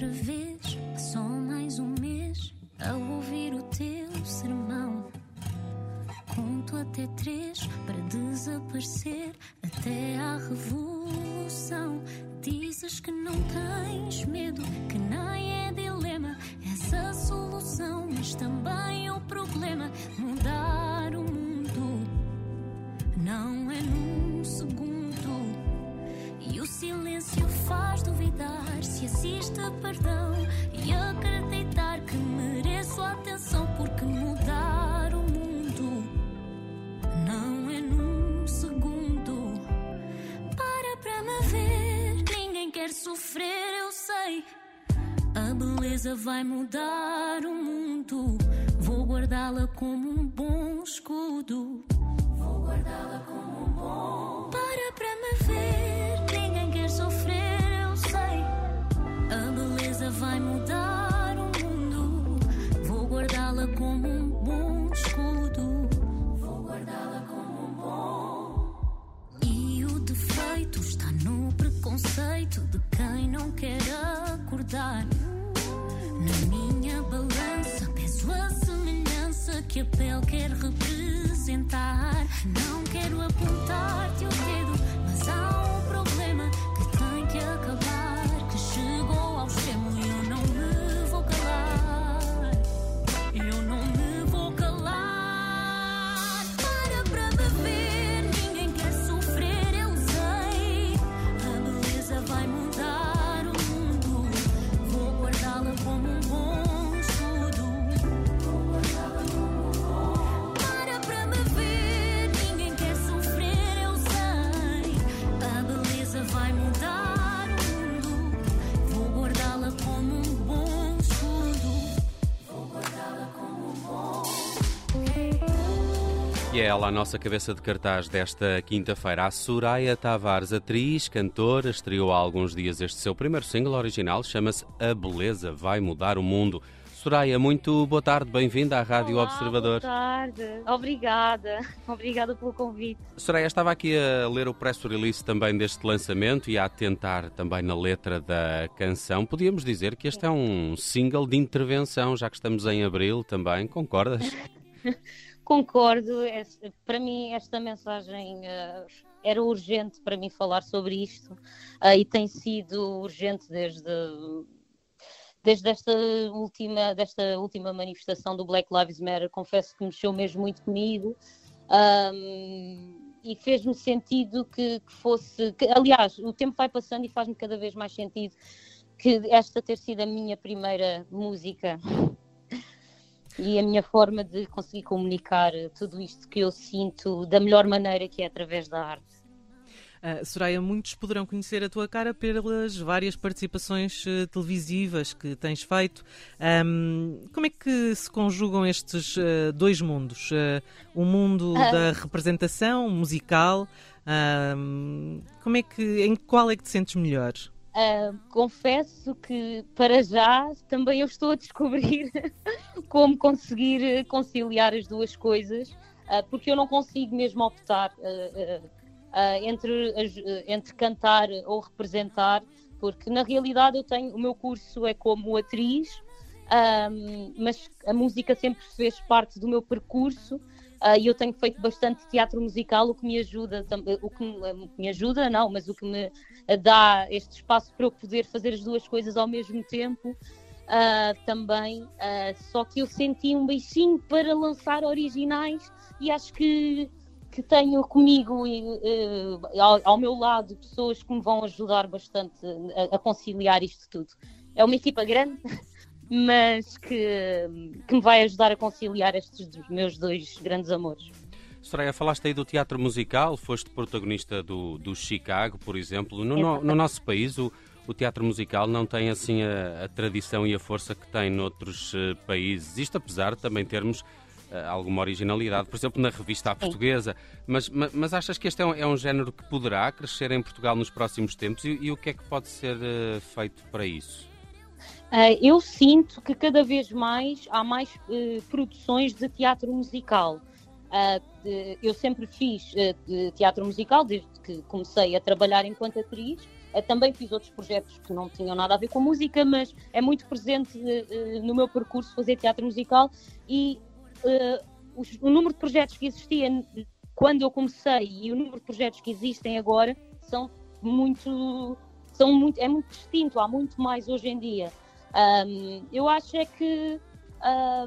outra vez. Só mais um mês a ouvir o teu sermão. Conto até três para desaparecer se existe perdão e acreditar que mereço atenção porque mudar o mundo não é num segundo. Para para me ver, ninguém quer sofrer, eu sei. A beleza vai mudar o mundo. Vou guardá-la como um bom escudo. Vou guardá-la como um bom. Para para me ver, Vai mudar o mundo. Vou guardá-la como um bom escudo. Vou guardá-la como um bom. E o defeito está no preconceito de quem não quer acordar. Na minha balança peso a semelhança que a pele quer representar. Não quero apontar-te o dedo, mas há E é ela a nossa cabeça de cartaz desta quinta-feira. A Soraya Tavares, atriz, cantora, estreou há alguns dias este seu primeiro single original, chama-se A Beleza Vai Mudar o Mundo. Soraya, muito boa tarde, bem-vinda à Rádio Olá, Observador. Boa tarde, obrigada, obrigada pelo convite. Soraya, estava aqui a ler o press release também deste lançamento e a atentar também na letra da canção. Podíamos dizer que este é um single de intervenção, já que estamos em abril também, concordas? Concordo, para mim esta mensagem eh, era urgente para mim falar sobre isto eh, e tem sido urgente desde, desde esta última, desta última manifestação do Black Lives Matter. Confesso que mexeu mesmo muito comigo. ahm, e fez-me sentido que, que fosse. que, aliás, o tempo vai passando e faz-me cada vez mais sentido que esta ter sido a minha primeira música e a minha forma de conseguir comunicar tudo isto que eu sinto da melhor maneira que é através da arte. Uh, Soraya, muitos poderão conhecer a tua cara pelas várias participações uh, televisivas que tens feito. Um, como é que se conjugam estes uh, dois mundos? O mundo Ah. da representação musical, um, como é que, em qual é que te sentes melhor? Ah, confesso que para já também eu estou a descobrir como conseguir eh, conciliar as duas coisas, ah, porque eu não consigo mesmo optar ah, entre, eh, entre cantar ou representar, porque na realidade eu tenho o meu curso é como atriz, mas a música sempre fez parte do meu percurso. Ah, E eu tenho feito bastante teatro musical, o que me ajuda, o que que me ajuda, não, mas o que me a dá este espaço para eu poder fazer as duas coisas ao mesmo tempo ah, também. ah, só que eu senti um beicinho para lançar originais e acho que, que tenho comigo e, eh, ao, ao meu lado pessoas que me vão ajudar bastante a, a conciliar isto tudo. É uma equipa grande, mas que, que me vai ajudar a conciliar estes meus dois grandes amores. Soraya, falaste aí do teatro musical, foste protagonista do, do Chicago, por exemplo. No, no- no nosso país, o, o teatro musical não tem assim a, a tradição e a força que tem noutros eh, países. Isto apesar de também termos eh, alguma originalidade, por exemplo, na revista à portuguesa. Mas, ma- mas, achas que este é um, é um género que poderá crescer em Portugal nos próximos tempos? E, e o que é que pode ser eh, feito para isso? Ah, eu sinto que cada vez mais há mais eh, produções de teatro musical. Ah, eu sempre fiz eh, teatro musical desde que comecei a trabalhar enquanto atriz Uh, também fiz outros projetos que não tinham nada a ver com música, mas é muito presente uh, no meu percurso fazer teatro musical e o número de projetos que existia quando eu comecei e o número de projetos que existem agora são muito, são muito é muito distinto, há muito mais hoje em dia. Um, eu acho é que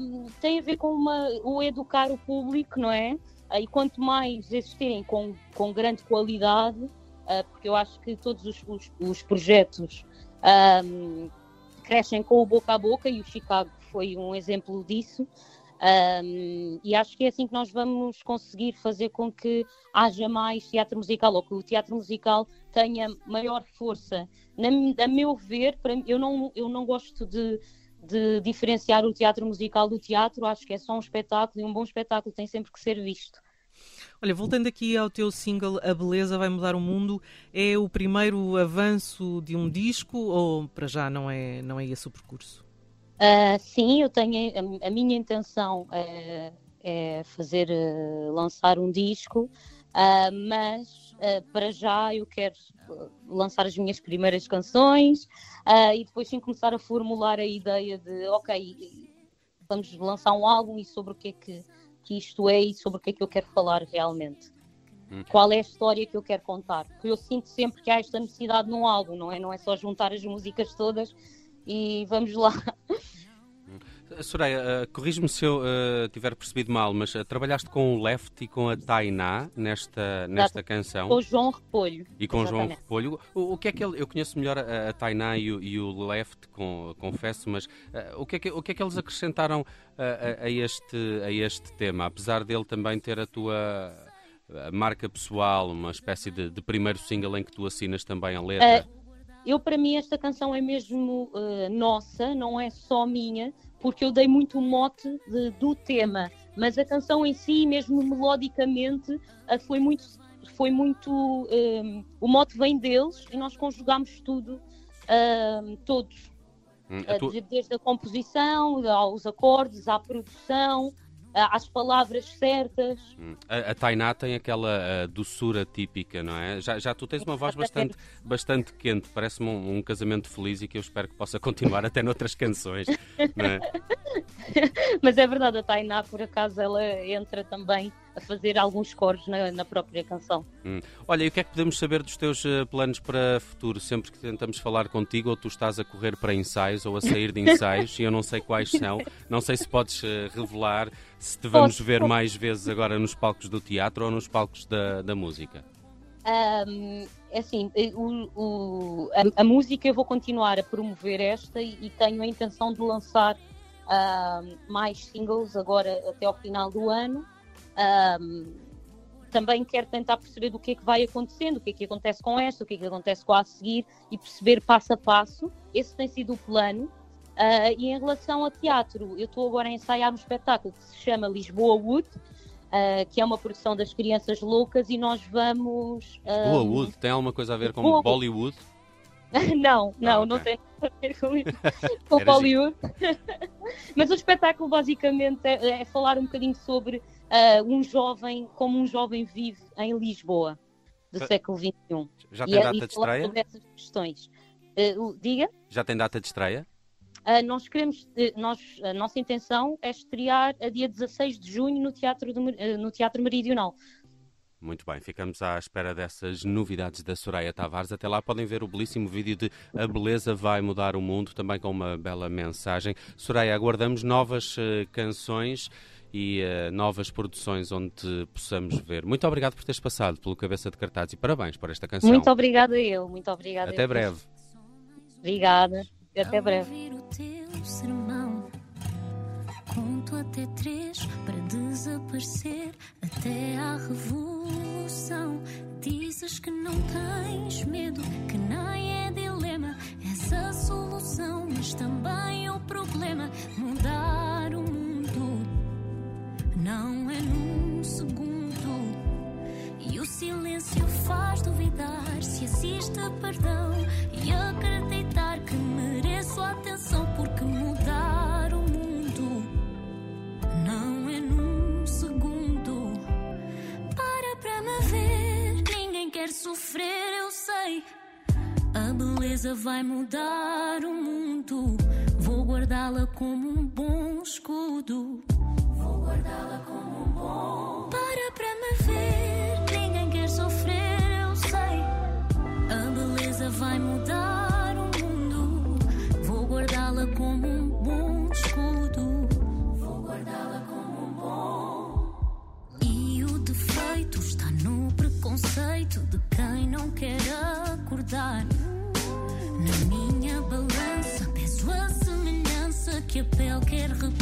um, tem a ver com uma, o educar o público, não é? E quanto mais existirem com, com grande qualidade, uh, porque eu acho que todos os, os, os projetos um, crescem com o boca a boca e o Chicago foi um exemplo disso. Um, e acho que é assim que nós vamos conseguir fazer com que haja mais teatro musical, ou que o teatro musical tenha maior força. Na, a meu ver, para, eu, não, eu não gosto de, de diferenciar o teatro musical do teatro, acho que é só um espetáculo e um bom espetáculo tem sempre que ser visto. Olha, voltando aqui ao teu single A Beleza Vai Mudar o Mundo, é o primeiro avanço de um disco ou para já não é, não é esse o percurso? Uh, sim, eu tenho a, a minha intenção é, é fazer uh, lançar um disco, uh, mas para já eu quero lançar as minhas primeiras canções e depois sim começar a formular a ideia de ok, vamos lançar um álbum e sobre o que é que, que isto é e sobre o que é que eu quero falar realmente. Hum. Qual é a história que eu quero contar? Porque eu sinto sempre que há esta necessidade num álbum, não é? Não é só juntar as músicas todas e vamos lá. Soraya, uh, corrijo-me se eu uh, tiver percebido mal, mas uh, trabalhaste com o Left e com a Tainá nesta, nesta canção. Com o João Repolho. E com o João Repolho. O, o, que é que ele, eu conheço melhor a, a Tainá e o, e o Left, com, confesso, mas o, que é que, o que é que eles acrescentaram a, a, este, a este tema? Apesar dele também ter a tua marca pessoal, uma espécie de, de primeiro single em que tu assinas também a letra. Eu, para mim, esta canção é mesmo uh, nossa, não é só minha, porque eu dei muito o mote de, do tema, mas a canção em si, mesmo melodicamente, uh, foi muito. Foi muito uh, o mote vem deles e nós conjugamos tudo, todos. Hum, tu... Desde a composição, aos acordes, à produção, às palavras certas. Hum. A, a Tainá tem aquela doçura típica, não é? Já, já tu tens uma voz bastante, bastante quente, parece-me um, um, casamento feliz e que eu espero que possa continuar até noutras canções. É? Mas é verdade, a Tainá, por acaso, ela entra também a fazer alguns coros na, na própria canção. Hum. Olha, e o que é que podemos saber dos teus uh, planos para futuro? Sempre que tentamos falar contigo, ou tu estás a correr para ensaios ou a sair de ensaios, e eu não sei quais são, não sei se podes uh, revelar se te vamos ver mais vezes agora nos palcos do teatro ou nos palcos da, da música. Um, é assim, eh, o, o, a, a, música eu vou continuar a promover esta e, e tenho a intenção de lançar uh, mais singles agora até ao final do ano. Um, também quero tentar perceber do que é que vai acontecendo, o que é que acontece com esta, o que é que acontece com a seguir e perceber passo a passo. Esse tem sido o plano. Uh, e em relação ao teatro, eu estou agora a ensaiar um espetáculo que se chama Lisboa Wood, uh, que é uma produção das Crianças Loucas, e nós vamos. Lisboa Wood tem alguma coisa a ver com Bollywood? não, não, ah, okay. não tem nada a ver com, com Bollywood. Mas o espetáculo basicamente é, é falar um bocadinho sobre uh, um jovem, como um jovem vive em Lisboa do Já, século XXI. Já tem e, data e de estreia? Sobre essas questões. Uh, diga? Já tem data de estreia? Uh, nós queremos, nós, a nossa intenção é estrear a dia 16 de junho no Teatro, do, no teatro Meridional. Muito bem, ficamos à espera dessas novidades da Soraya Tavares. Até lá podem ver o belíssimo vídeo de A Beleza Vai Mudar o Mundo, também com uma bela mensagem. Soraya, aguardamos novas uh, canções e uh, novas produções onde te possamos ver. Muito obrigado por teres passado pelo Cabeça de Cartaz e parabéns por esta canção. Muito obrigada eu, muito obrigada. Até breve. Obrigada, até breve. Conto até três para desaparecer até à revolução. Dizes que não tens medo, que nem é dilema. És a solução, mas também o problema. Mudar o mundo não é num segundo. E o silêncio faz duvidar se existe perdão e acreditar que mereço atenção porque mudar o sofrer, eu sei. beleza vai mudar o mundo. Vou guardá-la como um bom escudo. Vou guardá-la vai mudar o mundo. Vou guardá-la como um bom escudo. Vou guardá-la como um bom. E o defeito está no preconceito de quem não quer acordar. Na minha balança peso a semelhança que a pele quer representar.